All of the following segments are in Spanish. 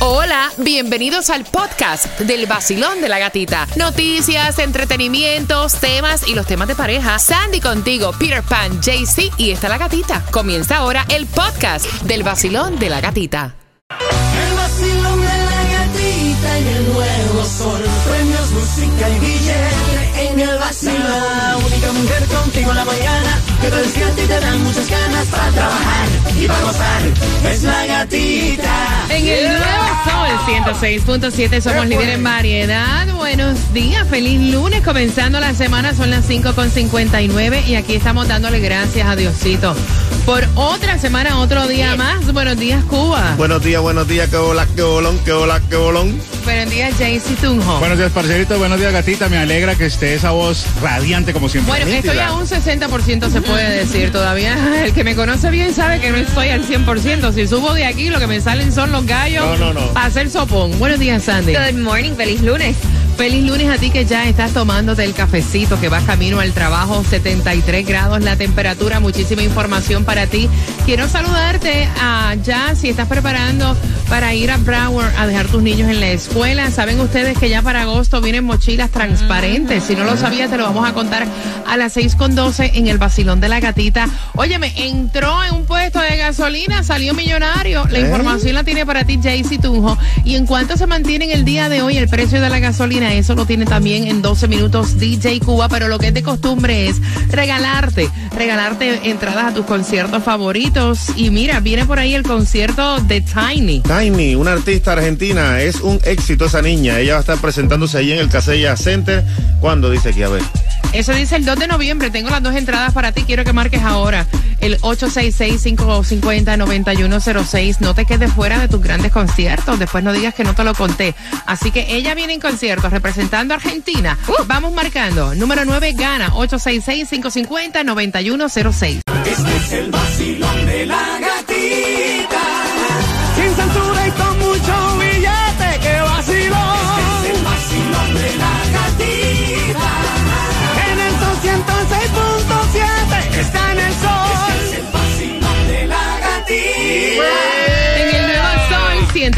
Hola, bienvenidos al podcast del vacilón de la gatita. Noticias, entretenimientos, temas y los temas de pareja. Sandy contigo, Peter Pan, JC y está la gatita. Comienza ahora el podcast del vacilón de la gatita. El vacilón de la gatita y el nuevo sol. Premios, música y billete en el vacilón. La única mujer contigo en la mañana que te despierta y te dan muchas ganas para trabajar y para gozar. Es la gatita. En el nuevo Sol 106.7 somos líderes en variedad. Buenos días, feliz lunes. Comenzando la semana, son las 5.59 y aquí estamos dándole gracias a Diosito por otra semana, otro día más. Buenos días, Cuba. Buenos días, buenos días, que hola, que bolón, que hola, que bolón. Buenos días, Jaycee Tunjo. Buenos días, parcerito. Buenos días, gatita. Me alegra que esté esa voz radiante como siempre. Bueno, estoy a un 60% se puede decir todavía. El que me conoce bien sabe que no estoy al 100%. Si subo de aquí, lo que me salen son los gallos No, no, no. para hacer sopón. Buenos días, Sandy. Good morning, feliz lunes. Feliz lunes a ti que ya estás tomándote el cafecito, que vas camino al trabajo, 73 grados la temperatura, muchísima información para ti. Quiero saludarte a ya si estás preparando para ir a Broward a dejar tus niños en la escuela. Saben ustedes que ya para agosto vienen mochilas transparentes. Si no lo sabías, te lo vamos a contar a las 6 con 12 en el vacilón de la gatita. Óyeme, entró en un puesto de gasolina, salió millonario. La información la tiene para ti Jaycee Tunjo. Y en cuanto se mantiene en el día de hoy el precio de la gasolina, eso lo tiene también en 12 minutos DJ Cuba. Pero lo que es de costumbre es regalarte, regalarte entradas a tus conciertos favoritos. Y mira, viene por ahí el concierto de Tiny. Tiny, una artista argentina, es un éxito esa niña. Ella va a estar presentándose ahí en el Casella Center. ¿Cuándo dice aquí? A ver. Eso dice el 2 de noviembre. Tengo las dos entradas para ti. Quiero que marques ahora el 866-550-9106. No te quedes fuera de tus grandes conciertos. Después no digas que no te lo conté. Así que ella viene en conciertos representando a Argentina. Vamos marcando. Número 9 gana 866-550-9106. Este es el vacilón de la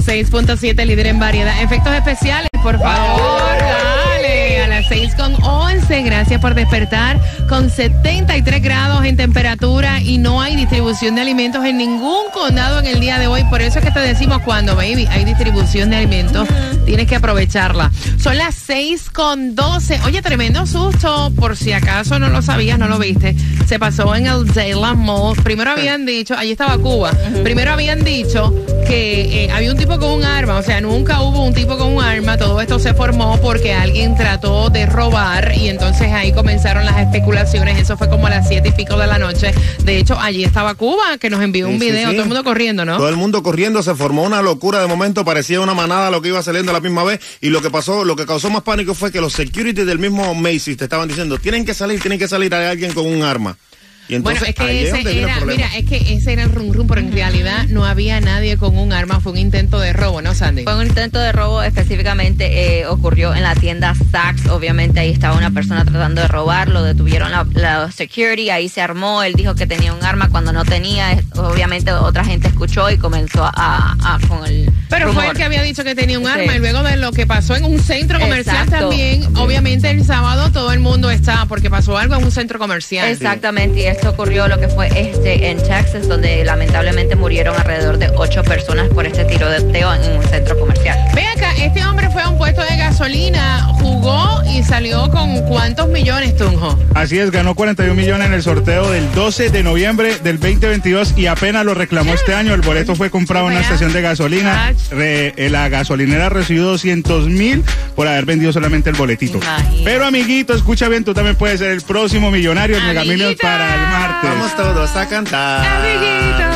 106.7, líder en variedad. Efectos especiales, por favor, dale. A las 6 con 11, gracias por despertar. Con 73 grados en temperatura y no hay distribución de alimentos en ningún condado en el día de hoy. Por eso es que te decimos cuando, baby, hay distribución de alimentos, tienes que aprovecharla. Son las 6 con 12. Oye, tremendo susto, por si acaso no lo sabías, no lo viste. Se pasó en el Dayland Mall. Primero habían dicho, allí estaba Cuba, primero habían dicho que eh, había un tipo con un arma, o sea, nunca hubo un tipo con un arma. Todo esto se formó porque alguien trató de robar y entonces ahí comenzaron las especulaciones. Eso fue como a las siete y pico de la noche. De hecho, allí estaba Cuba, que nos envió un Sí, sí, video, sí. todo el mundo corriendo, ¿no? Todo el mundo corriendo, se formó una locura de momento, parecía una manada lo que iba saliendo a la misma vez. Y lo que pasó, lo que causó más pánico fue que los security del mismo Macy's te estaban diciendo, tienen que salir, tienen que salir, hay alguien con un arma. Y entonces, bueno, es que es ese el era, mira, es que ese era el rum rum, pero en realidad no había nadie con un arma, fue un intento de robo, ¿no, Sandy? Fue un intento de robo específicamente eh, ocurrió en la tienda Saks. Obviamente ahí estaba una persona tratando de robar, lo detuvieron la, la security, ahí se armó, él dijo que tenía un arma cuando no tenía. Es- Obviamente otra gente escuchó y comenzó a, a- con el Pero fue el que había dicho que tenía un Sí. arma y luego de lo que pasó en un centro comercial Exacto. también, obviamente el sábado todo el mundo está porque pasó algo en un centro comercial. Exactamente, y esto ocurrió lo que fue este en Texas, donde lamentablemente murieron alrededor de ocho personas por este tiroteo en un centro comercial. Ve acá, este hombre fue a un puesto de gasolina, jugó y salió con cuántos millones, Tunjo. Así es, ganó 41 millones en el sorteo del 12 de noviembre del 2022 y apenas lo reclamó este año. El boleto fue comprado en una estación de gasolina. Re- eh, la gasolinera recibió 200 mil por haber vendido solamente el boletito. Imagínate. Pero amiguito, escucha bien, tú también puedes ser el próximo millonario del Mega Millions Amiguita. para el martes. Vamos todos a cantar. Amiguitos.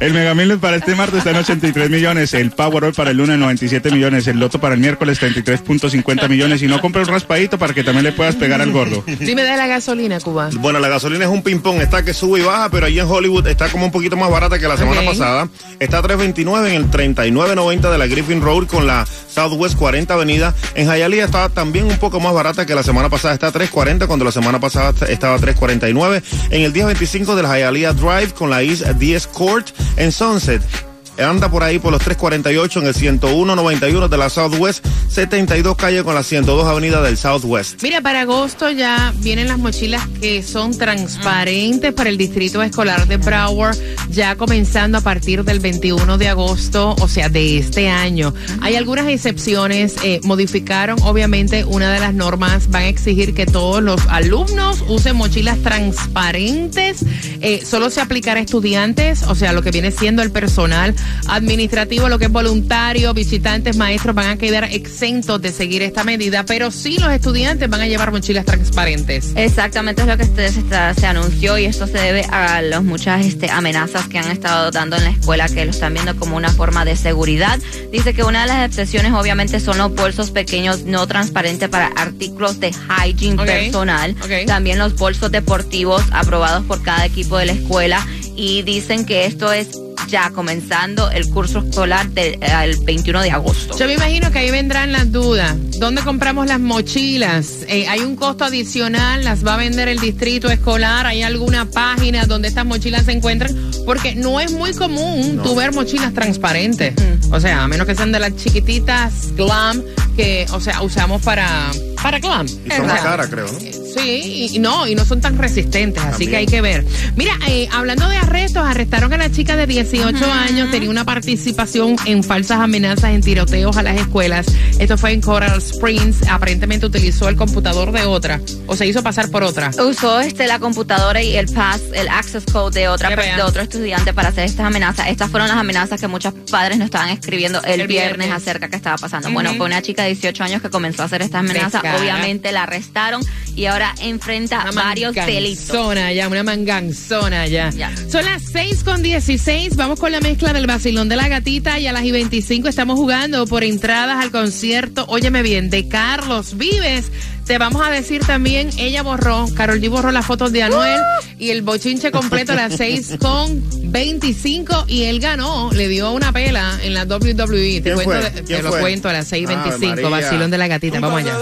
El Mega Millions para este martes está en 83 millones, el Powerball para el lunes 97 millones, el Loto para el miércoles 33.50 millones y no compre un raspadito para que también le puedas pegar al gordo. Dime de la gasolina, Cuba. Bueno, la gasolina es un ping-pong, está que sube y baja, pero allí en Hollywood está como un poquito más barata que la semana pasada. Está a 3.29 en el 39.90 de la Griffin Road con la Southwest 40 Avenida. En Hialeah está también un poco más barata que la semana pasada, está a 3.40 cuando la semana pasada estaba a 3.49. En el 1025 del Hialeah Drive con la East 10 Court en Sunset. Anda por ahí por los 348 en el 10191 de la Southwest, 72 calle con la 102 avenida del Southwest. Mira, para agosto ya vienen las mochilas que son transparentes para el distrito escolar de Broward, ya comenzando a partir del 21 de agosto, o sea, de este año. Hay algunas excepciones, eh, modificaron obviamente una de las normas, van a exigir que todos los alumnos usen mochilas transparentes, eh, solo se aplicará a estudiantes, o sea, lo que viene siendo el personal administrativo, lo que es voluntario, visitantes, maestros van a quedar exentos de seguir esta medida, pero sí los estudiantes van a llevar mochilas transparentes. Exactamente es lo que se, está- se anunció y esto se debe a las muchas este, amenazas que han estado dando en la escuela que lo están viendo como una forma de seguridad. Dice que una de las excepciones obviamente son los bolsos pequeños no transparentes para artículos de hygiene personal. También los bolsos deportivos aprobados por cada equipo de la escuela y dicen que esto es ya comenzando el curso escolar del el 21 de agosto. Yo me imagino que ahí vendrán las dudas. ¿Dónde compramos las mochilas? Eh, ¿Hay un costo adicional? ¿Las va a vender el distrito escolar? ¿Hay alguna página donde estas mochilas se encuentran? Porque no es muy común tú ver mochilas transparentes. Mm. O sea, a menos que sean de las chiquititas glam que, o sea, usamos para, para glam. Y son más caras, creo, ¿no? Sí, y, no, y no son tan resistentes, así También. que hay que ver. Mira, eh, hablando de arrestos, arrestaron a la chica de 18 años, tenía una participación en falsas amenazas en tiroteos a las escuelas. Esto fue en Coral Springs, aparentemente utilizó el computador de otra, o se hizo pasar por otra. Usó este la computadora y el pass, el access code de otra de otro estudiante para hacer estas amenazas. Estas fueron las amenazas que muchos padres nos estaban escribiendo el, El viernes, viernes. acerca que estaba pasando. Ujú. Bueno, fue una chica de 18 años que comenzó a hacer estas amenazas. Obviamente la arrestaron y ahora enfrenta Una varios delitos. manganzona ya, una manganzona ya. Ya. Son las 6 con 16. Vamos con la mezcla del vacilón de la gatita y a las y 25 estamos jugando por entradas al concierto, óyeme bien, de Carlos Vives. Te vamos a decir también, ella borró, Carol G borró las fotos de Anuel y el bochinche completo a las 6 con 25 y él ganó, le dio una pela en la WWE. Te, ¿Quién cuento, te lo cuento a las 6 y Ave 25, María. vacilón de la gatita. Vamos allá.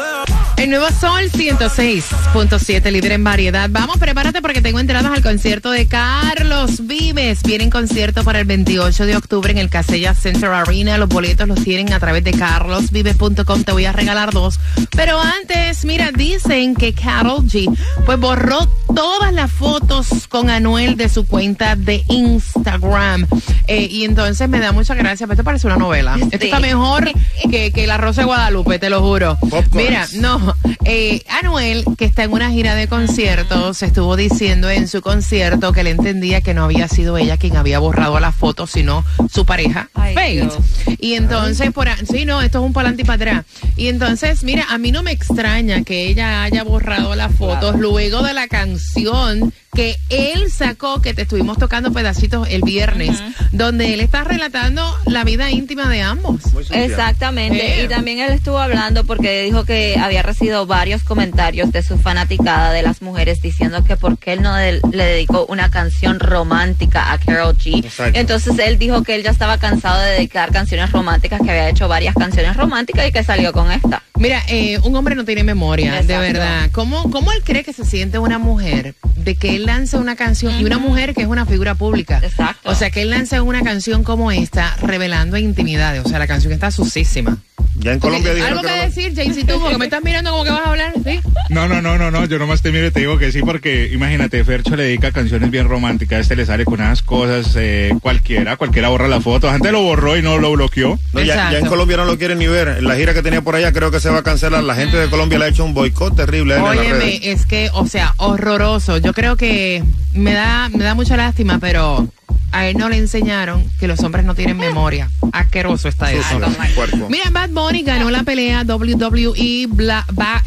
El nuevo Sol 106.7, líder en variedad. Vamos, prepárate porque tengo entradas al concierto de Carlos Vives. Viene en concierto para el 28 de octubre en el Casella Center Arena. Los boletos los tienen a través de carlosvives.com. Te voy a regalar dos. Pero antes, mira, dicen que Carol G pues borró todas las fotos con Anuel de su cuenta de Instagram. Eh, y entonces me da mucha gracia, pero esto parece una novela. Esto está mejor que, que La Rosa de Guadalupe, te lo juro. Mira, no, eh, Anuel, que está en una gira de conciertos, estuvo diciendo en su concierto que él entendía que no había sido ella quien había borrado las fotos, sino su pareja, Ay, Faith. Dios. Y entonces, por, a- sí, no, esto es un palante y para atrás. Y entonces, mira, a mí no me extraña que ella haya borrado las fotos luego de la canción canción que él sacó, que te estuvimos tocando pedacitos el viernes, donde él está relatando la vida íntima de ambos. Exactamente, Eh. y también él estuvo hablando porque dijo que había recibido varios comentarios de su fanaticada de las mujeres diciendo que por qué él no le dedicó una canción romántica a Carol G. Exacto. Entonces él dijo que él ya estaba cansado de dedicar canciones románticas, que había hecho varias canciones románticas y que salió con esta. Mira, eh, un hombre no tiene memoria, de verdad. ¿Cómo, ¿Cómo él cree que se siente una mujer de que él lance una canción y una mujer que es una figura pública? Exacto. O sea, que él lance una canción como esta revelando intimidades. O sea, la canción está sucísima. Ya en Colombia dijeron ¿Algo que, que no- decir, Jaycee, tú? Porque me estás mirando como que vas a hablar, ¿sí? No, no, no, no, no, yo nomás te miro y te digo que sí, porque imagínate, Fercho le dedica canciones bien románticas, este le sale con unas cosas, eh, cualquiera, cualquiera borra las fotos, antes lo borró y no lo bloqueó. No, ya, ya en. Colombia no lo quieren ni ver. La gira que tenía por allá creo que se va a cancelar. La gente de Colombia le ha hecho un boicot terrible él en las redes. Óyeme, es que, o sea, horroroso. Yo creo que me da, me da mucha lástima, pero a él no le enseñaron que los hombres no tienen memoria. Asqueroso está eso. Mira, Bad Bunny ganó la pelea WWE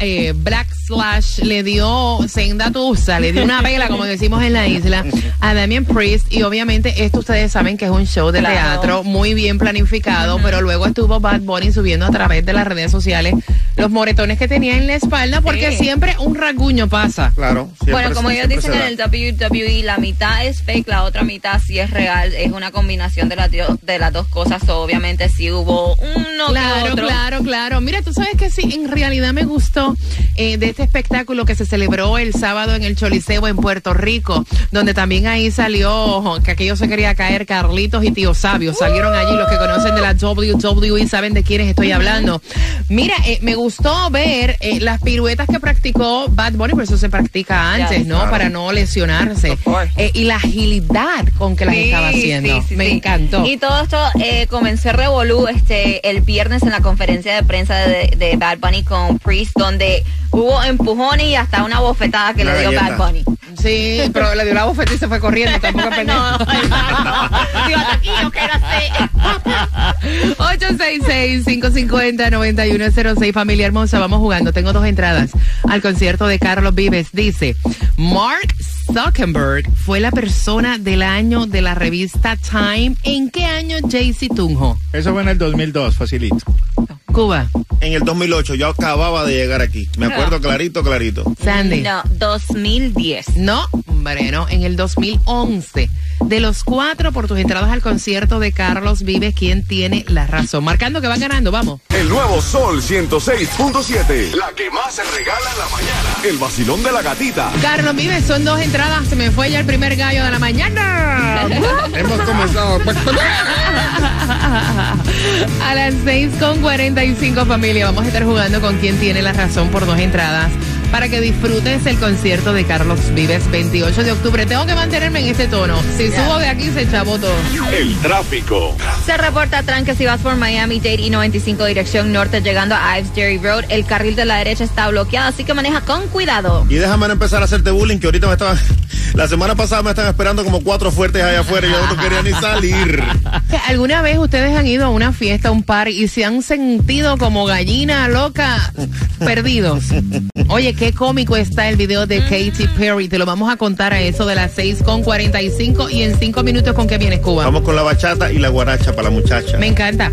eh, Black Slash le dio senda tusa, le dio una pela, como decimos en la isla, a Damien Priest. Y obviamente esto ustedes saben que es un show de Claro. teatro muy bien planificado, pero luego estuvo Bad Bunny subiendo a través de las redes sociales los moretones que tenía en la espalda, porque Sí. siempre un rasguño pasa. Claro. bueno, como ellos dicen en el WWE, la mitad es fake, la otra mitad sí es real, es una combinación de las, de las dos cosas. so, obviamente sí hubo uno que Claro, otro. claro, claro. Mira, tú sabes que sí, en realidad me gustó eh, de este espectáculo que se celebró el sábado en el Choliseo en Puerto Rico, donde también ahí salió que aquello se quería caer Carlitos y Tío Sabio. Salieron allí los que conocen de la WWE, saben de quiénes estoy hablando. Mira, eh, me gustó ver eh, las piruetas que practicó Bad Bunny, por eso se practica antes, Yes. ¿no? Claro. Para no lesionarse. Eh, y la agilidad con que las Estaba haciendo. sí, sí, me sí. encantó. Y todo esto eh, comenzó a revolú este, el viernes en la conferencia de prensa de, de Bad Bunny con Priest, donde hubo empujones y hasta una bofetada que Una le dio galleta. Bad Bunny. Sí, pero le dio la bofeta y se fue corriendo. Tampoco no, Digo, hasta aquí yo quiero hacer. 866-550-9106, familia hermosa, vamos jugando. Tengo dos entradas al concierto de Carlos Vives. Dice, Mark Zuckerberg fue la persona del año de la revista Time. ¿En qué año Jaycee Tunjo? Eso fue en el 2002, facilito. Cuba, En el 2008 yo acababa de llegar aquí. Me acuerdo clarito, clarito. Sandy. No, 2010. No, hombre, no, en el 2011. De los cuatro por tus entradas al concierto de Carlos Vives, ¿quién tiene la razón? Marcando que van ganando, vamos. El nuevo Sol 106.7. La que más se regala en la mañana. El vacilón de la gatita. Carlos Vives, son dos entradas. Se me fue ya el primer gallo de la mañana. Hemos comenzado. A las 6 con 45 familia, vamos a estar jugando con quien tiene la razón por dos entradas para que disfrutes el concierto de Carlos Vives 28 de octubre. Tengo que mantenerme en este tono. Si subo de aquí se chavó todo. El tráfico. Se reporta tranque si vas por Miami Dade y 95 dirección norte llegando a Ives Jerry Road. El carril de la derecha está bloqueado, así que maneja con cuidado. Y déjame no empezar a hacerte bullying, que ahorita me estaba. La semana pasada me están esperando como cuatro fuertes allá afuera y yo no quería ni salir. ¿Alguna vez ustedes han ido a una fiesta, a un par y se han sentido como gallina loca perdidos? Oye, qué cómico está el video de Katy Perry. Te lo vamos a contar a eso de las 6 con 45 y en 5 minutos con qué vienes, Cuba. Vamos con la bachata y la guaracha para la muchacha. Me encanta.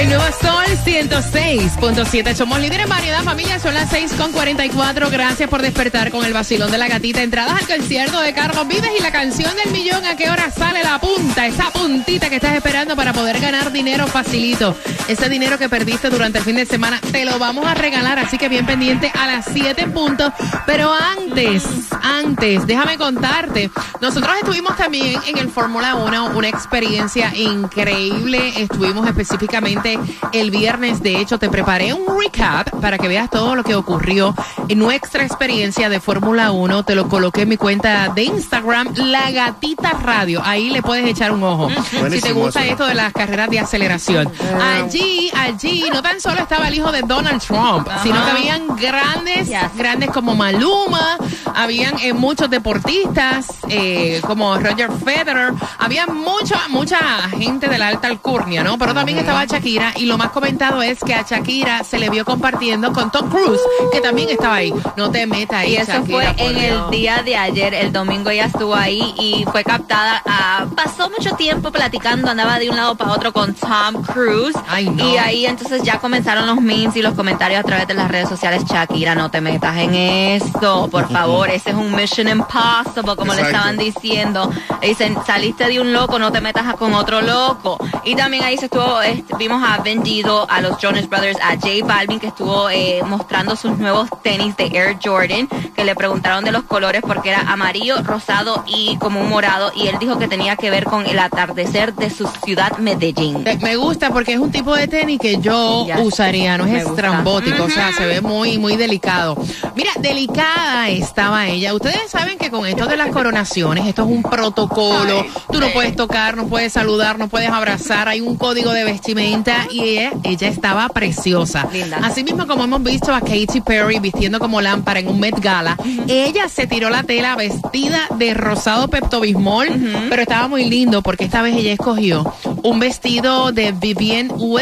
El nuevo Sol 106.7. Somos líderes en variedad, familia. Son las 6 con 44. Gracias por despertar con el vacilón de la gatita. Entradas al concierto de Carlos Vives y la canción del millón. ¿A qué hora sale la punta? Esa puntita que estás esperando para poder ganar dinero facilito. Ese dinero que perdiste durante el fin de semana te lo vamos a regalar. Así que bien pendiente a las 7 en punto. Pero antes, antes, déjame contarte. Nosotros estuvimos también en el Fórmula 1, una experiencia increíble. Estuvimos específicamente el viernes. De hecho, te preparé un recap para que veas todo lo que ocurrió en nuestra experiencia de Fórmula 1. Te lo coloqué en mi cuenta de Instagram, La Gatita Radio. Ahí le puedes echar un ojo. Si te gusta eso. esto de las carreras de aceleración. Allí, allí, no tan solo estaba el hijo de Donald Trump, sino que habían grandes, Yes. grandes como Maluma, habían eh, muchos deportistas eh, como Roger Federer, había mucha, mucha gente de la alta alcurnia, ¿no? Pero también estaba Shakira y lo más comentado es que a Shakira se le vio compartiendo con Tom Cruise, que también estaba ahí. No te metas ahí, Y eso Shakira, fue en Dios. el día de ayer, el domingo ella estuvo ahí y fue captada. ah, pasó mucho tiempo platicando, andaba de un lado para otro con Tom Cruise. Ay, no. Y ahí entonces ya comenzaron los memes y los comentarios a través de las redes sociales. Shakira, no te metas en eso, por favor. Ese es un mission impossible, como le estaban diciendo. Le Dicen, saliste de un loco, no te metas con otro loco. Y también ahí se estuvo, este, vimos a Vendido, a los Jonas Brothers, a J Balvin, que estuvo eh, mostrando sus nuevos tenis de Air Jordan, que le preguntaron de los colores porque era amarillo, rosado y como un morado. Y él dijo que tenía que ver con el atardecer de su ciudad Medellín. Eh, Me gusta porque es un tipo de tenis que yo usaría, no es estrambótico, o sea, se ve muy, muy delicado. Mira, delicada estaba ella. Ustedes saben que con esto de las coronaciones, esto es un protocolo, tú no puedes tocar, no puedes saludar, no puedes abrazar, hay un código de vestimenta y ella, ella estaba preciosa. Linda. Así mismo como hemos visto a Katy Perry vistiendo como lámpara en un Met Gala, ella se tiró la tela vestida de rosado peptobismol, pero estaba muy lindo porque esta vez ella escogió un vestido de Vivienne Westwood,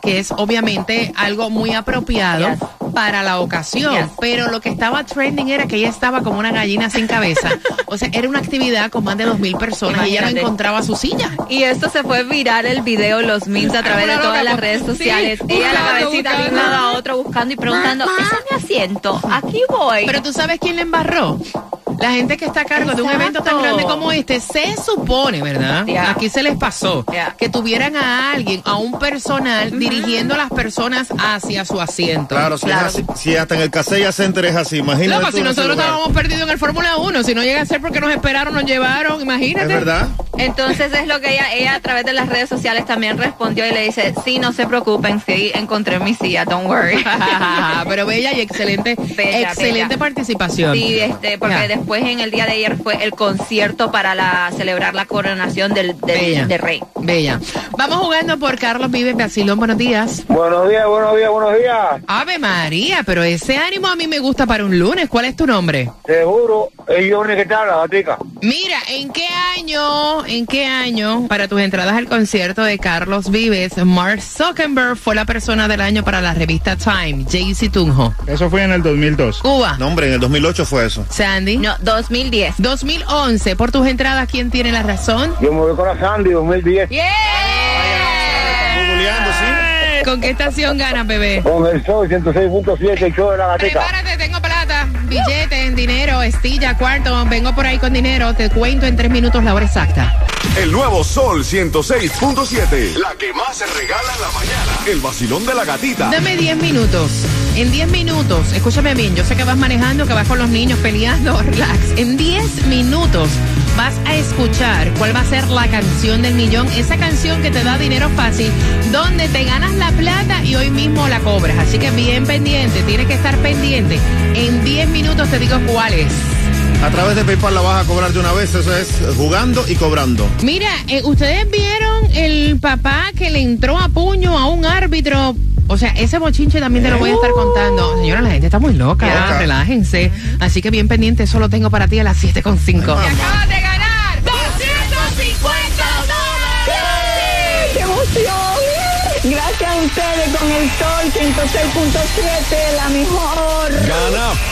que es obviamente algo muy apropiado. Yes. Para la ocasión, Yes. pero lo que estaba trending era que ella estaba como una gallina sin cabeza. O sea, era una actividad con más de dos mil personas y ella no encontraba su silla. Y esto se fue viral el video, los memes a través de todas las redes sí, sociales. Ella la cabecita de un lado a otro buscando y preguntando, ese es mi asiento, aquí voy. Pero tú sabes quién le embarró. La gente que está a cargo de un evento tan grande como este, se supone, ¿verdad? Yeah. Aquí se les pasó Yeah. que tuvieran a alguien, a un personal, dirigiendo a las personas hacia su asiento. Claro, si, Claro. Es así, si hasta en el Casella Center es así, imagínate. Loco, si nosotros lugar. estábamos perdidos en el Fórmula 1, si no llega a ser porque nos esperaron, nos llevaron, imagínate. Es verdad. Entonces es lo que ella, ella a través de las redes sociales también respondió y le dice, sí, no se preocupen, sí, encontré mi silla, don't worry. Pero bella y excelente, Bella, excelente bella. participación. Sí, este, porque después en el día de ayer fue el concierto para la, celebrar la coronación del, del, Bella. del rey. Bella. Vamos jugando por Carlos Vives Basilón. Buenos días. Buenos días, buenos días, buenos días. Ave María, pero ese ánimo a mí me gusta para un lunes. ¿Cuál es tu nombre? Seguro, es Johnny que te habla, gatica. Mira, ¿en qué año, en qué año, para tus entradas al concierto de Carlos Vives, Mark Zuckerberg fue la persona del año para la revista Time, Jaycee Tunjo? Eso fue en el 2002. Cuba, No, hombre, en el 2008 fue eso. Sandy. No, 2010. 2011, por tus entradas, ¿quién tiene la razón? Yo me voy con la Sandy 2010 Estamos googleando, sí. ¿Con qué estación ganas, bebé? con el sol 106.7 el show de la gatica. Prepárate, tengo billetes, dinero, estilla, cuarto. Vengo por ahí con dinero. Te cuento en tres minutos la hora exacta. El nuevo Sol 106.7. La que más se regala en la mañana. El vacilón de la gatita. Dame 10 minutos. En 10 minutos, escúchame bien, yo sé que vas manejando, que vas con los niños peleando, relax. En 10 minutos vas a escuchar cuál va a ser la canción del millón, esa canción que te da dinero fácil, donde te ganas la plata y hoy mismo la cobras. Así que bien pendiente, tienes que estar pendiente. En 10 minutos te digo cuál es. A través de PayPal la vas a cobrar de una vez, eso es jugando y cobrando. Mira, eh, ustedes vieron el papá que le entró a puño a árbitro. O sea, ese bochinche también te lo voy a estar contando. Señora, la gente está muy loca. Loca. Relájense. Así que bien pendiente, eso lo tengo para ti a las 7.5. Ay, mamá. acabas de ganar 250 ¡Qué emoción! Gracias a ustedes con el sol 106.7, la mejor. Gana